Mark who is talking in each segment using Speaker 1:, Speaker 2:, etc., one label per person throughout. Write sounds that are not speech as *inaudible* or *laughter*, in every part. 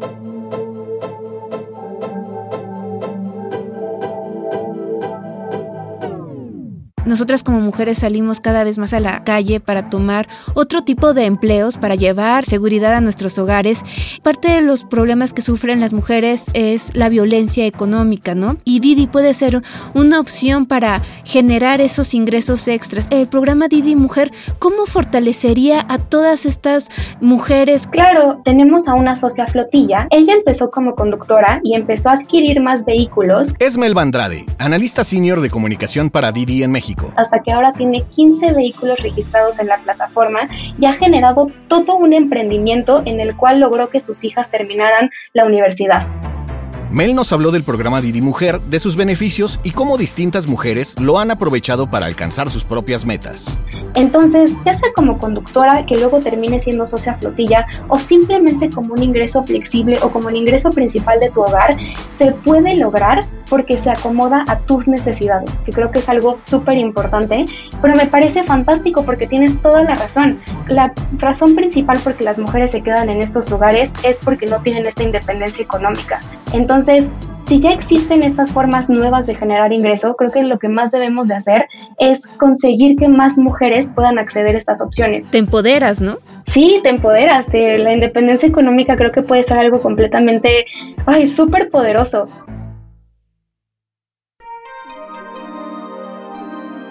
Speaker 1: Música Nosotras como mujeres salimos cada vez más a la calle para tomar otro tipo de empleos, para llevar seguridad a nuestros hogares. Parte de los problemas que sufren las mujeres es la violencia económica, ¿no? Y Didi puede ser una opción para generar esos ingresos extras. El programa Didi Mujer, ¿cómo fortalecería a todas estas mujeres?
Speaker 2: Claro, tenemos a una socia flotilla. Ella empezó como conductora y empezó a adquirir más vehículos.
Speaker 3: Es Mel Andrade, analista senior de comunicación para Didi en México
Speaker 2: hasta que ahora tiene 15 vehículos registrados en la plataforma y ha generado todo un emprendimiento en el cual logró que sus hijas terminaran la universidad.
Speaker 3: Mel nos habló del programa Didi Mujer, de sus beneficios y cómo distintas mujeres lo han aprovechado para alcanzar sus propias metas.
Speaker 2: Entonces, ya sea como conductora que luego termine siendo socia flotilla o simplemente como un ingreso flexible o como el ingreso principal de tu hogar, se puede lograr porque se acomoda a tus necesidades, que creo que es algo súper importante, pero me parece fantástico porque tienes toda la razón. La razón principal por que las mujeres se quedan en estos lugares es porque no tienen esta independencia económica. Entonces, si ya existen estas formas nuevas de generar ingreso, creo que lo que más debemos de hacer es conseguir que más mujeres puedan acceder a estas opciones.
Speaker 1: Te empoderas, ¿no?
Speaker 2: Sí, te empoderas. la independencia económica creo que puede ser algo completamente, ay, súper poderoso.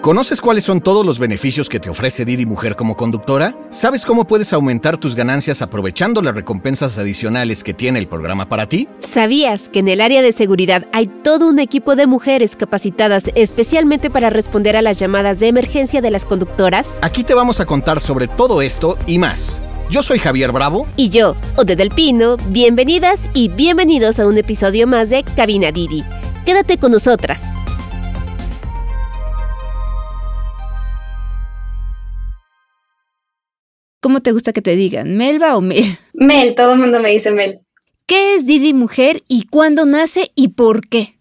Speaker 3: ¿Conoces cuáles son todos los beneficios que te ofrece Didi Mujer como conductora? ¿Sabes cómo puedes aumentar tus ganancias aprovechando las recompensas adicionales que tiene el programa para ti?
Speaker 4: ¿Sabías que en el área de seguridad hay todo un equipo de mujeres capacitadas especialmente para responder a las llamadas de emergencia de las conductoras?
Speaker 3: Aquí te vamos a contar sobre todo esto y más. Yo soy Javier Bravo.
Speaker 4: Y yo, Ode del Pino. Bienvenidas y bienvenidos a un episodio más de Cabina Didi. Quédate con nosotras.
Speaker 1: ¿Cómo te gusta que te digan? ¿Melba o Mel? *laughs*
Speaker 2: Mel, todo el mundo me dice Mel.
Speaker 1: ¿Qué es Didi Mujer y cuándo nace y por qué?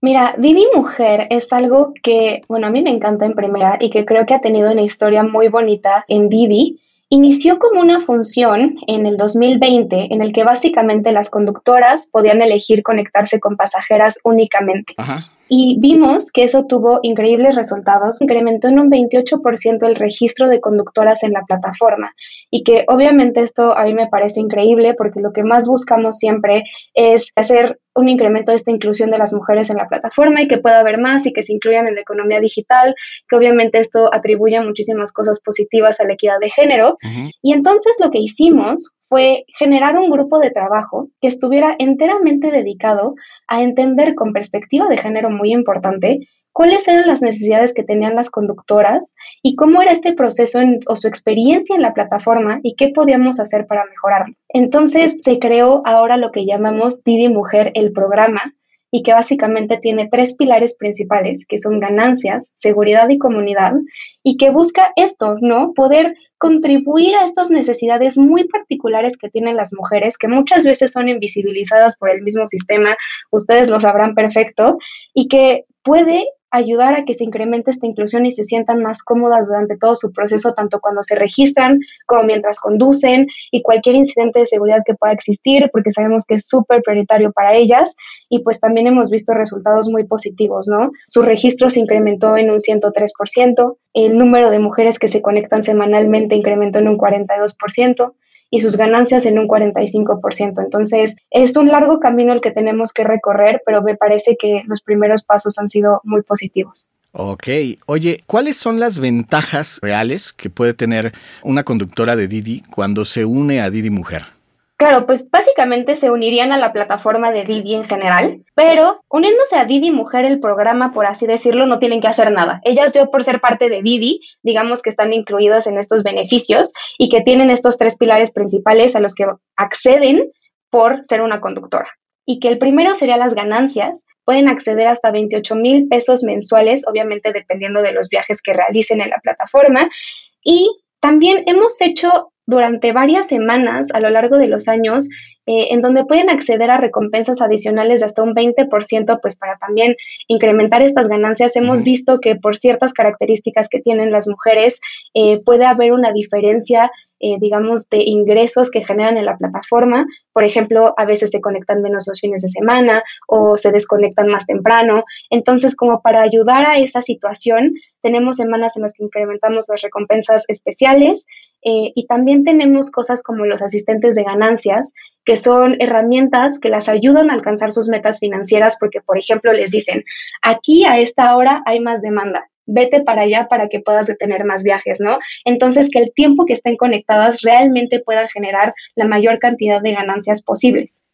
Speaker 2: Mira, Didi Mujer es algo que, bueno, a mí me encanta en primera y que creo que ha tenido una historia muy bonita en Didi. Inició como una función en el 2020 en el que básicamente las conductoras podían elegir conectarse con pasajeras únicamente. Ajá y vimos que eso tuvo increíbles resultados. Incrementó en un 28% el registro de conductoras en la plataforma y que obviamente esto a mí me parece increíble porque lo que más buscamos siempre es hacer un incremento de esta inclusión de las mujeres en la plataforma y que pueda haber más y que se incluyan en la economía digital, que obviamente esto atribuye muchísimas cosas positivas a la equidad de género. Y entonces lo que hicimos fue generar un grupo de trabajo que estuviera enteramente dedicado a entender con perspectiva de género muy importante cuáles eran las necesidades que tenían las conductoras y cómo era este proceso o su experiencia en la plataforma y qué podíamos hacer para mejorarlo. Entonces se creó ahora lo que llamamos Didi Mujer, el programa, y que básicamente tiene tres pilares principales, que son ganancias, seguridad y comunidad, y que busca esto, ¿no? Poder contribuir a estas necesidades muy particulares que tienen las mujeres, que muchas veces son invisibilizadas por el mismo sistema, ustedes lo sabrán perfecto, y que puede ayudar a que se incremente esta inclusión y se sientan más cómodas durante todo su proceso, tanto cuando se registran como mientras conducen y cualquier incidente de seguridad que pueda existir, porque sabemos que es súper prioritario para ellas y pues también hemos visto resultados muy positivos, ¿no? Su registro se incrementó en un 103%, el número de mujeres que se conectan semanalmente incrementó en un 42%, y sus ganancias en un 45%. Entonces, es un largo camino el que tenemos que recorrer, pero me parece que los primeros pasos han sido muy positivos.
Speaker 3: Ok, oye, ¿cuáles son las ventajas reales que puede tener una conductora de Didi cuando se une a Didi Mujer?
Speaker 2: Claro, pues básicamente se unirían a la plataforma de Didi en general, pero uniéndose a Didi Mujer, el programa, por así decirlo, no tienen que hacer nada. Ellas, yo por ser parte de Didi, digamos que están incluidas en estos beneficios y que tienen estos tres pilares principales a los que acceden por ser una conductora. Y que el primero sería las ganancias, pueden acceder hasta 28 mil pesos mensuales, obviamente dependiendo de los viajes que realicen en la plataforma. Y también hemos hecho durante varias semanas a lo largo de los años eh, en donde pueden acceder a recompensas adicionales de hasta un 20%, pues para también incrementar estas ganancias. Hemos visto que por ciertas características que tienen las mujeres eh, puede haber una diferencia eh, digamos, de ingresos que generan en la plataforma. Por ejemplo, a veces se conectan menos los fines de semana o se desconectan más temprano. Entonces, como para ayudar a esa situación, tenemos semanas en las que incrementamos las recompensas especiales eh, y también tenemos cosas como los asistentes de ganancias, que son herramientas que las ayudan a alcanzar sus metas financieras porque, por ejemplo, les dicen, aquí a esta hora hay más demanda vete para allá para que puedas detener más viajes, ¿no? Entonces, que el tiempo que estén conectadas realmente pueda generar la mayor cantidad de ganancias posibles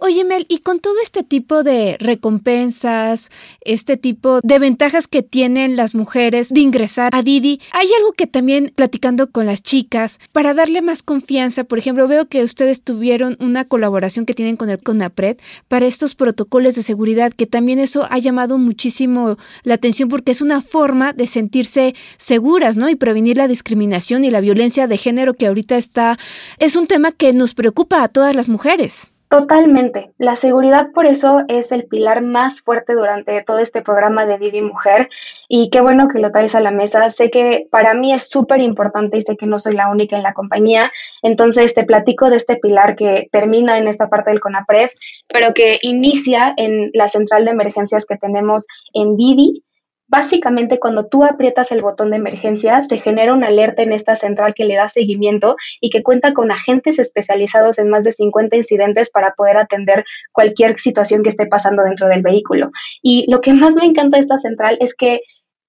Speaker 1: oye, Mel, y con todo este tipo de recompensas, este tipo de ventajas que tienen las mujeres de ingresar a Didi, hay algo que también platicando con las chicas, para darle más confianza, por ejemplo, veo que ustedes tuvieron una colaboración que tienen con el CONAPRED para estos protocolos de seguridad, que también eso ha llamado muchísimo la atención porque es una forma de sentirse seguras, ¿no? Y prevenir la discriminación y la violencia de género que ahorita está, es un tema que nos preocupa a todas las mujeres.
Speaker 2: Totalmente. La seguridad por eso es el pilar más fuerte durante todo este programa de Didi Mujer y qué bueno que lo traes a la mesa. Sé que para mí es súper importante y sé que no soy la única en la compañía. Entonces te platico de este pilar que termina en esta parte del CONAPRED, pero que inicia en la central de emergencias que tenemos en Didi Básicamente, cuando tú aprietas el botón de emergencia, se genera una alerta en esta central que le da seguimiento y que cuenta con agentes especializados en más de 50 incidentes para poder atender cualquier situación que esté pasando dentro del vehículo. Y lo que más me encanta de esta central es que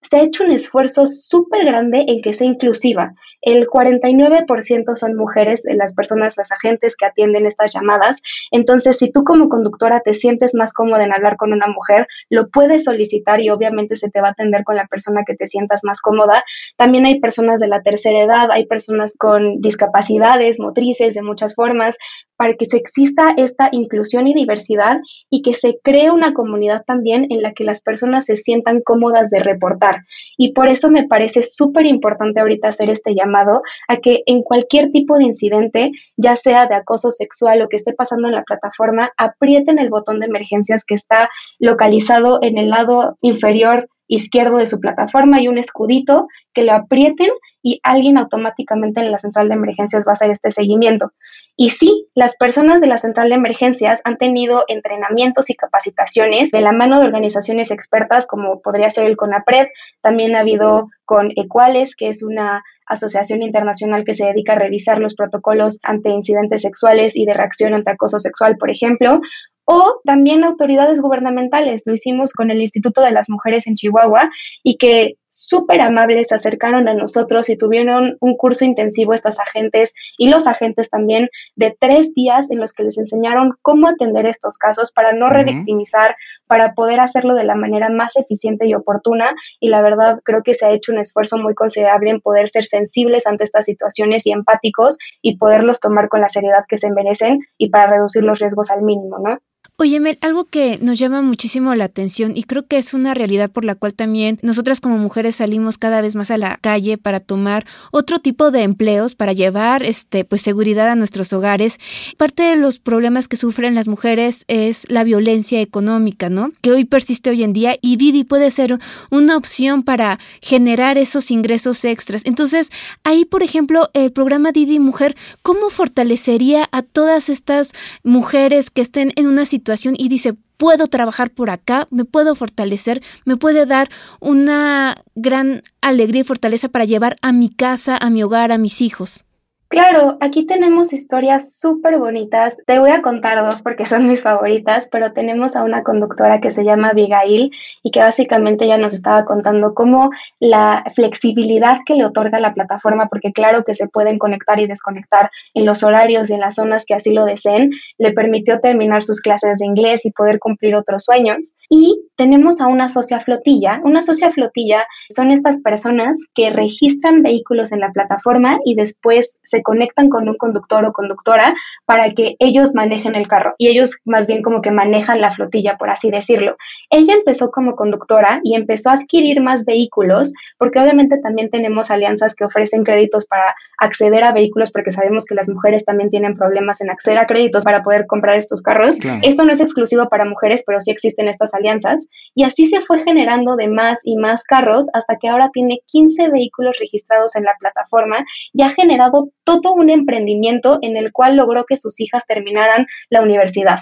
Speaker 2: se ha hecho un esfuerzo súper grande en que sea inclusiva. El 49% son mujeres de las personas, las agentes que atienden estas llamadas. Entonces, si tú como conductora te sientes más cómoda en hablar con una mujer, lo puedes solicitar y obviamente se te va a atender con la persona que te sientas más cómoda. También hay personas de la tercera edad, hay personas con discapacidades motrices de muchas formas, para que se exista esta inclusión y diversidad y que se cree una comunidad también en la que las personas se sientan cómodas de reportar. Y por eso me parece súper importante ahorita hacer este llamado a que en cualquier tipo de incidente, ya sea de acoso sexual o que esté pasando en la plataforma, aprieten el botón de emergencias que está localizado en el lado inferior izquierdo de su plataforma. Y un escudito que lo aprieten y alguien automáticamente en la central de emergencias va a hacer este seguimiento. Y sí, las personas de la central de emergencias han tenido entrenamientos y capacitaciones de la mano de organizaciones expertas como podría ser el CONAPRED, también ha habido con Equales, que es una asociación internacional que se dedica a revisar los protocolos ante incidentes sexuales y de reacción ante acoso sexual, por ejemplo, o también autoridades gubernamentales. Lo hicimos con el Instituto de las Mujeres en Chihuahua y que súper amables se acercaron a nosotros y tuvieron un curso intensivo estas agentes y los agentes también de tres días en los que les enseñaron cómo atender estos casos para no revictimizar, para poder hacerlo de la manera más eficiente y oportuna. Y la verdad creo que se ha hecho un esfuerzo muy considerable en poder ser sensibles ante estas situaciones y empáticos y poderlos tomar con la seriedad que se merecen y para reducir los riesgos al mínimo, ¿no?
Speaker 1: Oye, Mel, algo que nos llama muchísimo la atención y creo que es una realidad por la cual también nosotras como mujeres salimos cada vez más a la calle para tomar otro tipo de empleos, para llevar este pues seguridad a nuestros hogares. Parte de los problemas que sufren las mujeres es la violencia económica, ¿no? Que hoy persiste hoy en día y Didi puede ser una opción para generar esos ingresos extras. Entonces, ahí, por ejemplo, el programa Didi Mujer, ¿cómo fortalecería a todas estas mujeres que estén en una situación y dice, puedo trabajar por acá, me puedo fortalecer, me puede dar una gran alegría y fortaleza para llevar a mi casa, a mi hogar, a mis hijos.
Speaker 2: Claro, aquí tenemos historias súper bonitas. Te voy a contar dos porque son mis favoritas, pero tenemos a una conductora que se llama Abigail y que básicamente ya nos estaba contando cómo la flexibilidad que le otorga la plataforma, porque claro que se pueden conectar y desconectar en los horarios y en las zonas que así lo deseen, le permitió terminar sus clases de inglés y poder cumplir otros sueños. Y tenemos a una socia flotilla. Una socia flotilla son estas personas que registran vehículos en la plataforma y después se conectan con un conductor o conductora para que ellos manejen el carro y ellos más bien como que manejan la flotilla, por así decirlo. Ella empezó como conductora y empezó a adquirir más vehículos porque obviamente también tenemos alianzas que ofrecen créditos para acceder a vehículos porque sabemos que las mujeres también tienen problemas en acceder a créditos para poder comprar estos carros. Esto no es exclusivo para mujeres, pero sí existen estas alianzas. Y así se fue generando de más y más carros hasta que ahora tiene 15 vehículos registrados en la plataforma y ha generado todo un emprendimiento en el cual logró que sus hijas terminaran la universidad.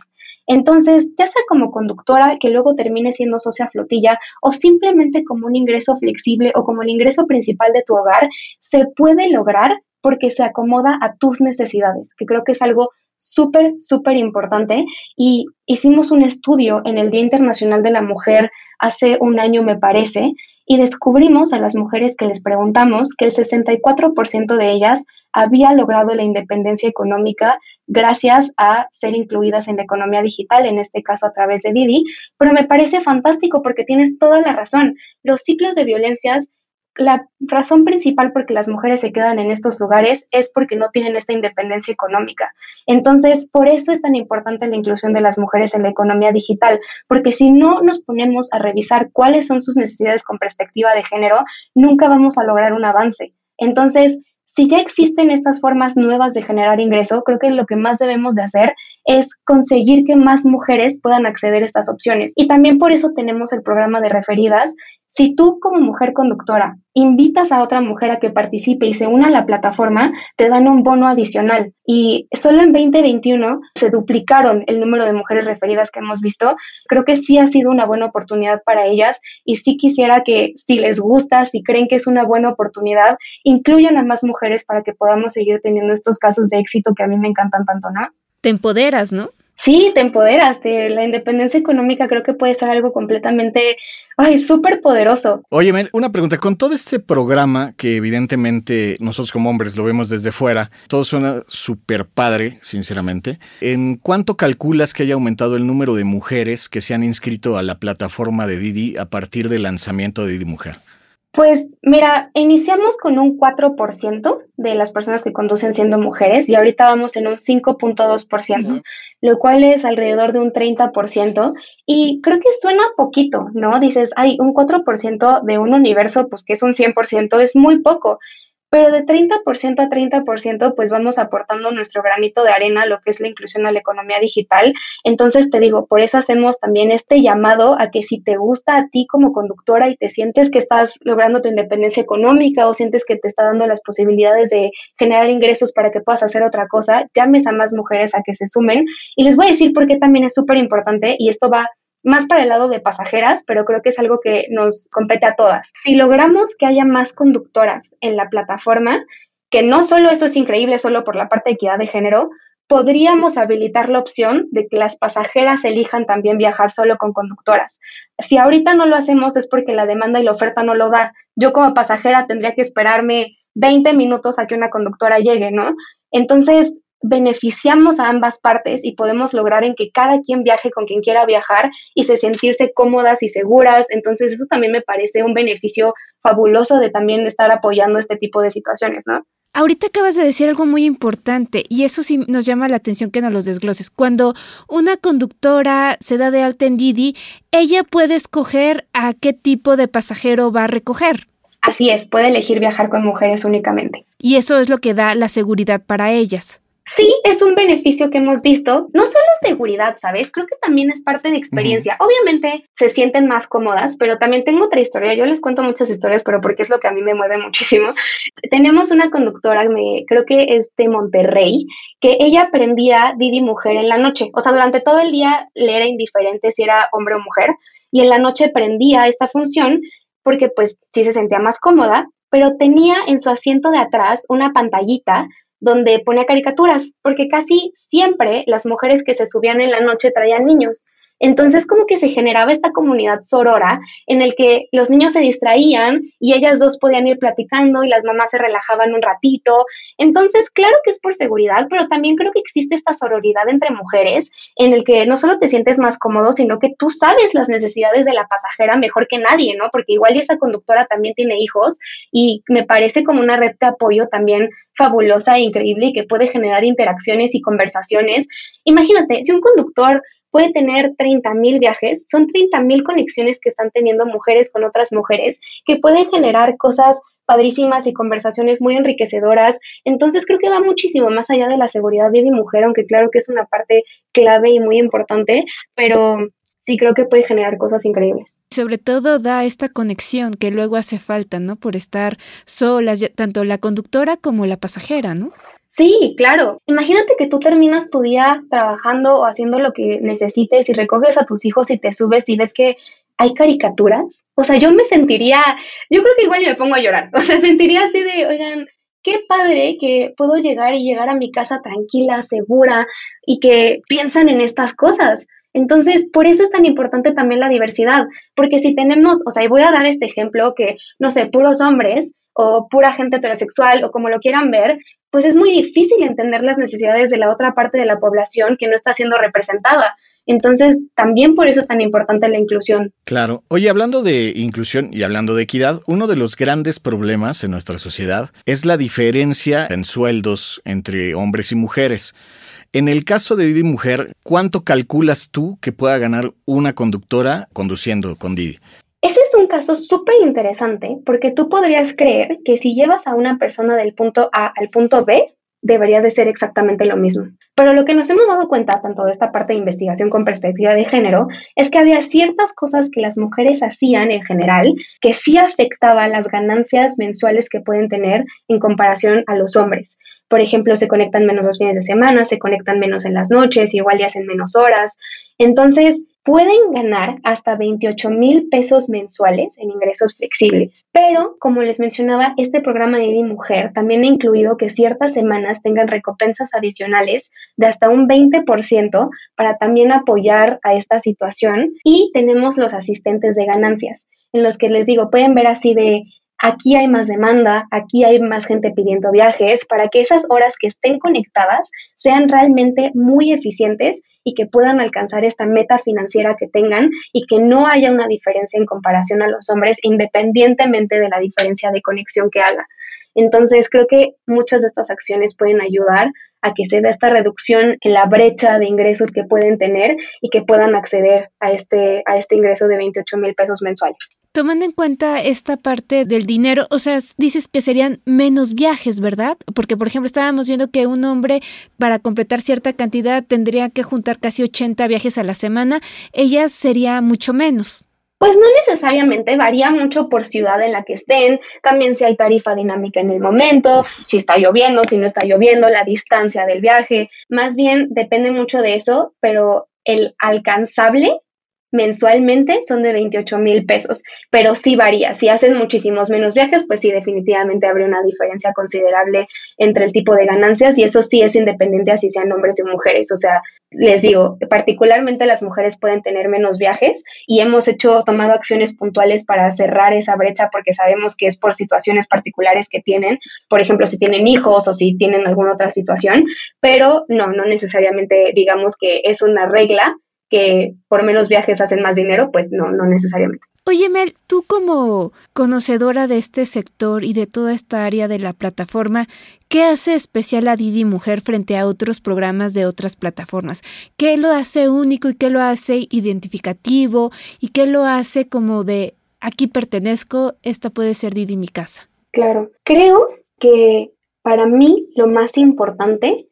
Speaker 2: Entonces, ya sea como conductora que luego termine siendo socia flotilla o simplemente como un ingreso flexible o como el ingreso principal de tu hogar, se puede lograr porque se acomoda a tus necesidades, que creo que es algo súper, súper importante. Y hicimos un estudio en el Día Internacional de la Mujer hace un año, me parece, y descubrimos a las mujeres que les preguntamos que el 64% de ellas había logrado la independencia económica gracias a ser incluidas en la economía digital, en este caso a través de Didi, pero me parece fantástico porque tienes toda la razón. Los ciclos de violencias la razón principal por que las mujeres se quedan en estos lugares es porque no tienen esta independencia económica. Entonces, por eso es tan importante la inclusión de las mujeres en la economía digital, porque si no nos ponemos a revisar cuáles son sus necesidades con perspectiva de género, nunca vamos a lograr un avance. Entonces, si ya existen estas formas nuevas de generar ingreso, creo que lo que más debemos de hacer es conseguir que más mujeres puedan acceder a estas opciones. Y también por eso tenemos el programa de referidas si tú como mujer conductora invitas a otra mujer a que participe y se una a la plataforma, te dan un bono adicional. Y solo en 2021 se duplicaron el número de mujeres referidas que hemos visto. Creo que sí ha sido una buena oportunidad para ellas y sí quisiera que si les gusta, si creen que es una buena oportunidad, incluyan a más mujeres para que podamos seguir teniendo estos casos de éxito que a mí me encantan tanto, ¿no?
Speaker 1: Te empoderas, ¿no?
Speaker 2: Sí, te empoderas. la independencia económica creo que puede ser algo completamente, ay, súper poderoso.
Speaker 3: Oye, Mel, una pregunta. Con todo este programa, que evidentemente nosotros como hombres lo vemos desde fuera, todo suena súper padre, sinceramente. ¿En cuánto calculas que haya aumentado el número de mujeres que se han inscrito a la plataforma de Didi a partir del lanzamiento de Didi Mujer?
Speaker 2: Pues mira, iniciamos con un 4% de las personas que conducen siendo mujeres y ahorita vamos en un 5.2%, lo cual es alrededor de un 30% y creo que suena poquito, ¿no? Dices, hay un 4% de un universo, pues que es un 100%, es muy poco, pero de 30% a 30% pues vamos aportando nuestro granito de arena a lo que es la inclusión a la economía digital. Entonces te digo, por eso hacemos también este llamado a que si te gusta a ti como conductora y te sientes que estás logrando tu independencia económica o sientes que te está dando las posibilidades de generar ingresos para que puedas hacer otra cosa, llames a más mujeres a que se sumen. Y les voy a decir por qué también es súper importante y esto va más para el lado de pasajeras, pero creo que es algo que nos compete a todas. Si logramos que haya más conductoras en la plataforma, que no solo eso es increíble solo por la parte de equidad de género, podríamos habilitar la opción de que las pasajeras elijan también viajar solo con conductoras. Si ahorita no lo hacemos es porque la demanda y la oferta no lo da. Yo como pasajera tendría que esperarme 20 minutos a que una conductora llegue, ¿no? Entonces, beneficiamos a ambas partes y podemos lograr en que cada quien viaje con quien quiera viajar y se sentirse cómodas y seguras. Entonces eso también me parece un beneficio fabuloso de también estar apoyando este tipo de situaciones, ¿no?
Speaker 1: Ahorita acabas de decir algo muy importante y eso sí nos llama la atención que nos los desgloses. Cuando una conductora se da de alta en Didi, ella puede escoger a qué tipo de pasajero va a recoger.
Speaker 2: Así es, puede elegir viajar con mujeres únicamente.
Speaker 1: Y eso es lo que da la seguridad para ellas.
Speaker 2: Sí, es un beneficio que hemos visto, no solo seguridad, ¿sabes? Creo que también es parte de experiencia. Obviamente se sienten más cómodas, pero también tengo otra historia. Yo les cuento muchas historias, pero porque es lo que a mí me mueve muchísimo. *laughs* Tenemos una conductora, me, creo que es de Monterrey, que ella aprendía Didi Mujer en la noche. O sea, durante todo el día le era indiferente si era hombre o mujer, y en la noche prendía esta función porque pues sí se sentía más cómoda, pero tenía en su asiento de atrás una pantallita donde ponía caricaturas, porque casi siempre las mujeres que se subían en la noche traían niños. Entonces como que se generaba esta comunidad sorora en el que los niños se distraían y ellas dos podían ir platicando y las mamás se relajaban un ratito. Entonces, claro que es por seguridad, pero también creo que existe esta sororidad entre mujeres en el que no solo te sientes más cómodo, sino que tú sabes las necesidades de la pasajera mejor que nadie, ¿no? Porque igual esa conductora también tiene hijos y me parece como una red de apoyo también fabulosa e increíble y que puede generar interacciones y conversaciones. Imagínate, si un conductor puede tener 30 mil viajes, son 30 mil conexiones que están teniendo mujeres con otras mujeres, que pueden generar cosas padrísimas y conversaciones muy enriquecedoras. Entonces creo que va muchísimo más allá de la seguridad de mi mujer, aunque claro que es una parte clave y muy importante, pero sí creo que puede generar cosas increíbles.
Speaker 1: Sobre todo da esta conexión que luego hace falta, ¿no? Por estar solas, tanto la conductora como la pasajera, ¿no?
Speaker 2: Sí, claro. Imagínate que tú terminas tu día trabajando o haciendo lo que necesites y recoges a tus hijos y te subes y ves que hay caricaturas. O sea, yo me sentiría, yo creo que igual me pongo a llorar. *laughs* O sea, sentiría así de, oigan, qué padre que puedo llegar y llegar a mi casa tranquila, segura y que piensan en estas cosas. Entonces, por eso es tan importante también la diversidad, porque si tenemos, o sea, y voy a dar este ejemplo que, no sé, puros hombres, o pura gente heterosexual o como lo quieran ver, pues es muy difícil entender las necesidades de la otra parte de la población que no está siendo representada. Entonces, también por eso es tan importante la inclusión.
Speaker 3: Claro. Oye, hablando de inclusión y hablando de equidad, uno de los grandes problemas en nuestra sociedad es la diferencia en sueldos entre hombres y mujeres. En el caso de Didi Mujer, ¿cuánto calculas tú que pueda ganar una conductora conduciendo con Didi?
Speaker 2: Ese es un caso súper interesante porque tú podrías creer que si llevas a una persona del punto A al punto B, debería de ser exactamente lo mismo. Pero lo que nos hemos dado cuenta, tanto de esta parte de investigación con perspectiva de género, es que había ciertas cosas que las mujeres hacían en general que sí afectaban las ganancias mensuales que pueden tener en comparación a los hombres. Por ejemplo, se conectan menos los fines de semana, se conectan menos en las noches, igual y hacen menos horas. Entonces, pueden ganar hasta 28 mil pesos mensuales en ingresos flexibles. Pero, como les mencionaba, este programa de Mi Mujer también ha incluido que ciertas semanas tengan recompensas adicionales de hasta un 20% para también apoyar a esta situación. Y tenemos los asistentes de ganancias, en los que les digo, pueden ver así de aquí hay más demanda, aquí hay más gente pidiendo viajes, para que esas horas que estén conectadas sean realmente muy eficientes y que puedan alcanzar esta meta financiera que tengan y que no haya una diferencia en comparación a los hombres independientemente de la diferencia de conexión que haga. Entonces, creo que muchas de estas acciones pueden ayudar a que se dé esta reducción en la brecha de ingresos que pueden tener y que puedan acceder a este, a este ingreso de 28 mil pesos mensuales.
Speaker 1: Tomando en cuenta esta parte del dinero, o sea, dices que serían menos viajes, ¿verdad? Porque, por ejemplo, estábamos viendo que un hombre para completar cierta cantidad tendría que juntar casi 80 viajes a la semana, ella sería mucho menos.
Speaker 2: Pues no necesariamente, varía mucho por ciudad en la que estén, también si hay tarifa dinámica en el momento, si está lloviendo, si no está lloviendo, la distancia del viaje, más bien depende mucho de eso, pero el alcanzable mensualmente son de 28 mil pesos, pero sí varía. Si hacen muchísimos menos viajes, pues sí, definitivamente habría una diferencia considerable entre el tipo de ganancias y eso sí es independiente así sean hombres o mujeres. O sea, les digo, particularmente las mujeres pueden tener menos viajes y hemos hecho, tomado acciones puntuales para cerrar esa brecha porque sabemos que es por situaciones particulares que tienen, por ejemplo, si tienen hijos o si tienen alguna otra situación, pero no, no necesariamente digamos que es una regla que por menos viajes hacen más dinero, pues no, no necesariamente.
Speaker 1: Oye, Mel, tú como conocedora de este sector y de toda esta área de la plataforma, ¿qué hace especial a Didi Mujer frente a otros programas de otras plataformas? ¿Qué lo hace único y qué lo hace identificativo y qué lo hace como de aquí pertenezco, esta puede ser Didi mi casa?
Speaker 2: Claro, creo que para mí lo más importante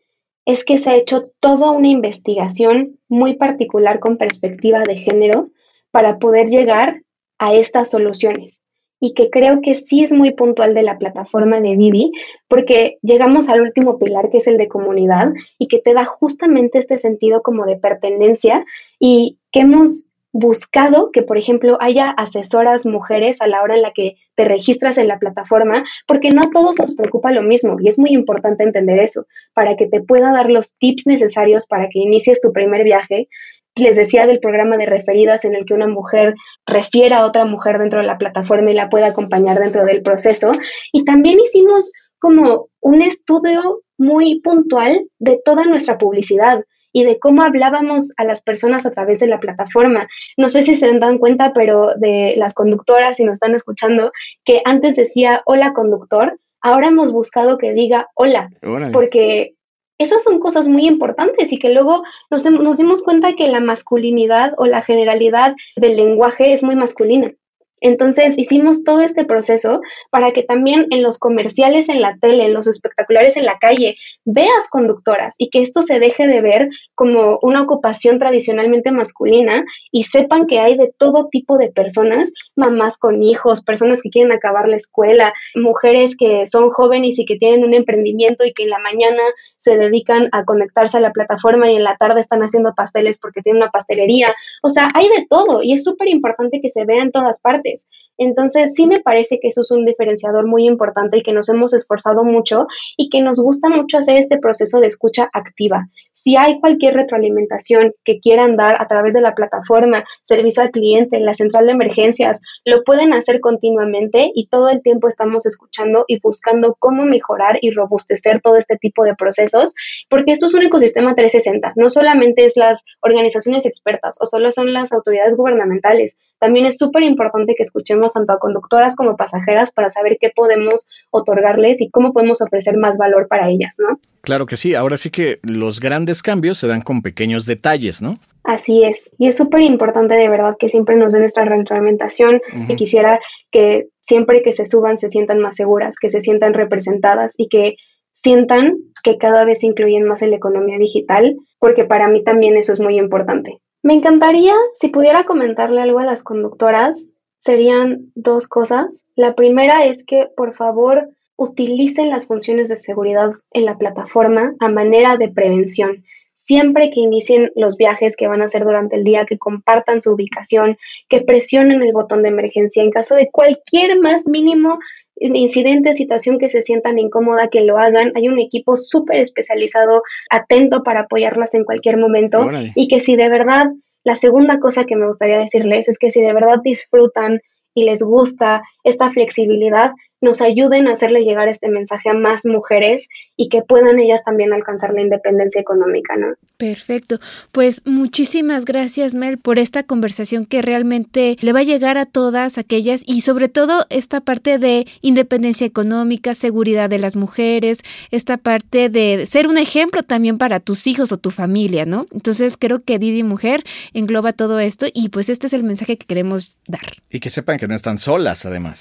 Speaker 2: es que se ha hecho toda una investigación muy particular con perspectiva de género para poder llegar a estas soluciones. Y que creo que sí es muy puntual de la plataforma de Didi, porque llegamos al último pilar que es el de comunidad y que te da justamente este sentido como de pertenencia y que hemos buscado que, por ejemplo, haya asesoras mujeres a la hora en la que te registras en la plataforma, porque no a todos nos preocupa lo mismo y es muy importante entender eso, para que te pueda dar los tips necesarios para que inicies tu primer viaje. Les decía del programa de referidas en el que una mujer refiere a otra mujer dentro de la plataforma y la puede acompañar dentro del proceso. Y también hicimos como un estudio muy puntual de toda nuestra publicidad y de cómo hablábamos a las personas a través de la plataforma. No sé si se dan cuenta, pero de las conductoras, si nos están escuchando, que antes decía hola conductor, ahora hemos buscado que diga hola, porque esas son cosas muy importantes y que luego nos, nos dimos cuenta que la masculinidad o la generalidad del lenguaje es muy masculina. Entonces hicimos todo este proceso para que también en los comerciales en la tele, en los espectaculares en la calle, veas conductoras y que esto se deje de ver como una ocupación tradicionalmente masculina y sepan que hay de todo tipo de personas, mamás con hijos, personas que quieren acabar la escuela, mujeres que son jóvenes y que tienen un emprendimiento y que en la mañana se dedican a conectarse a la plataforma y en la tarde están haciendo pasteles porque tienen una pastelería. O sea, hay de todo y es súper importante que se vea en todas partes. Entonces, sí me parece que eso es un diferenciador muy importante y que nos hemos esforzado mucho y que nos gusta mucho hacer este proceso de escucha activa. Si hay cualquier retroalimentación que quieran dar a través de la plataforma, servicio al cliente, la central de emergencias, lo pueden hacer continuamente y todo el tiempo estamos escuchando y buscando cómo mejorar y robustecer todo este tipo de procesos, porque esto es un ecosistema 360, no solamente es las organizaciones expertas o solo son las autoridades gubernamentales, también es súper importante que escuchemos tanto a conductoras como pasajeras para saber qué podemos otorgarles y cómo podemos ofrecer más valor para ellas, ¿no?
Speaker 3: Claro que sí, ahora sí que los grandes cambios se dan con pequeños detalles, ¿no?
Speaker 2: Así es, y es súper importante de verdad que siempre nos den esta retroalimentación y quisiera que siempre que se suban se sientan más seguras, que se sientan representadas y que sientan que cada vez incluyen más en la economía digital, porque para mí también eso es muy importante. Me encantaría, si pudiera comentarle algo a las conductoras, serían dos cosas. La primera es que, por favor, utilicen las funciones de seguridad en la plataforma a manera de prevención. Siempre que inicien los viajes que van a hacer durante el día, que compartan su ubicación, que presionen el botón de emergencia en caso de cualquier más mínimo incidente, situación que se sientan incómoda, que lo hagan. Hay un equipo súper especializado, atento para apoyarlas en cualquier momento y que si de verdad, la segunda cosa que me gustaría decirles es que si de verdad disfrutan y les gusta esta flexibilidad, nos ayuden a hacerle llegar este mensaje a más mujeres y que puedan ellas también alcanzar la independencia económica, ¿no?
Speaker 1: Perfecto. Pues muchísimas gracias, Mel, por esta conversación que realmente le va a llegar a todas aquellas y sobre todo esta parte de independencia económica, seguridad de las mujeres, esta parte de ser un ejemplo también para tus hijos o tu familia, ¿no? Entonces creo que Didi Mujer engloba todo esto y pues este es el mensaje que queremos dar.
Speaker 3: Y que sepan que no están solas, además.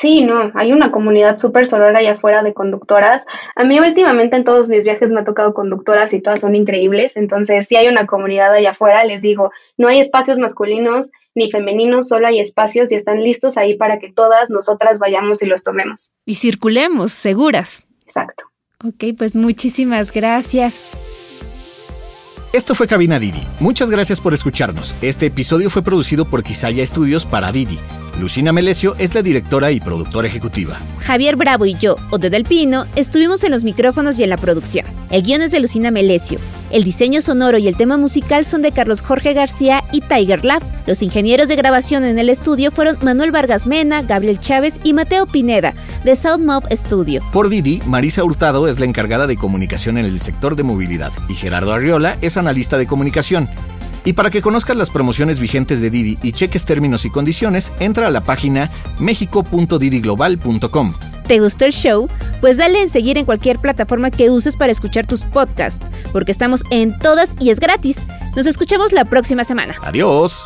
Speaker 2: Sí, no, hay una comunidad súper sonora allá afuera de conductoras. A mí últimamente en todos mis viajes me ha tocado conductoras y todas son increíbles, entonces sí hay una comunidad allá afuera, les digo, no hay espacios masculinos ni femeninos, solo hay espacios y están listos ahí para que todas nosotras vayamos y los tomemos.
Speaker 1: Y circulemos, seguras.
Speaker 2: Exacto.
Speaker 1: Ok, pues muchísimas gracias.
Speaker 3: Esto fue Cabina Didi. Muchas gracias por escucharnos. Este episodio fue producido por Quisaya Estudios para Didi. Lucina Melesio es la directora y productora ejecutiva.
Speaker 4: Javier Bravo y yo, Ode del Pino, estuvimos en los micrófonos y en la producción. El guion es de Lucina Melesio. El diseño sonoro y el tema musical son de Carlos Jorge García y Tiger Love. Los ingenieros de grabación en el estudio fueron Manuel Vargas Mena, Gabriel Chávez y Mateo Pineda, de Soundmob Studio.
Speaker 3: Por Didi, Marisa Hurtado es la encargada de comunicación en el sector de movilidad y Gerardo Arriola es analista de comunicación. Y para que conozcas las promociones vigentes de Didi y cheques términos y condiciones, entra a la página mexico.didiglobal.com.
Speaker 4: ¿Te gustó el show? Pues dale en seguir en cualquier plataforma que uses para escuchar tus podcasts, porque estamos en todas y es gratis. Nos escuchamos la próxima semana.
Speaker 3: Adiós.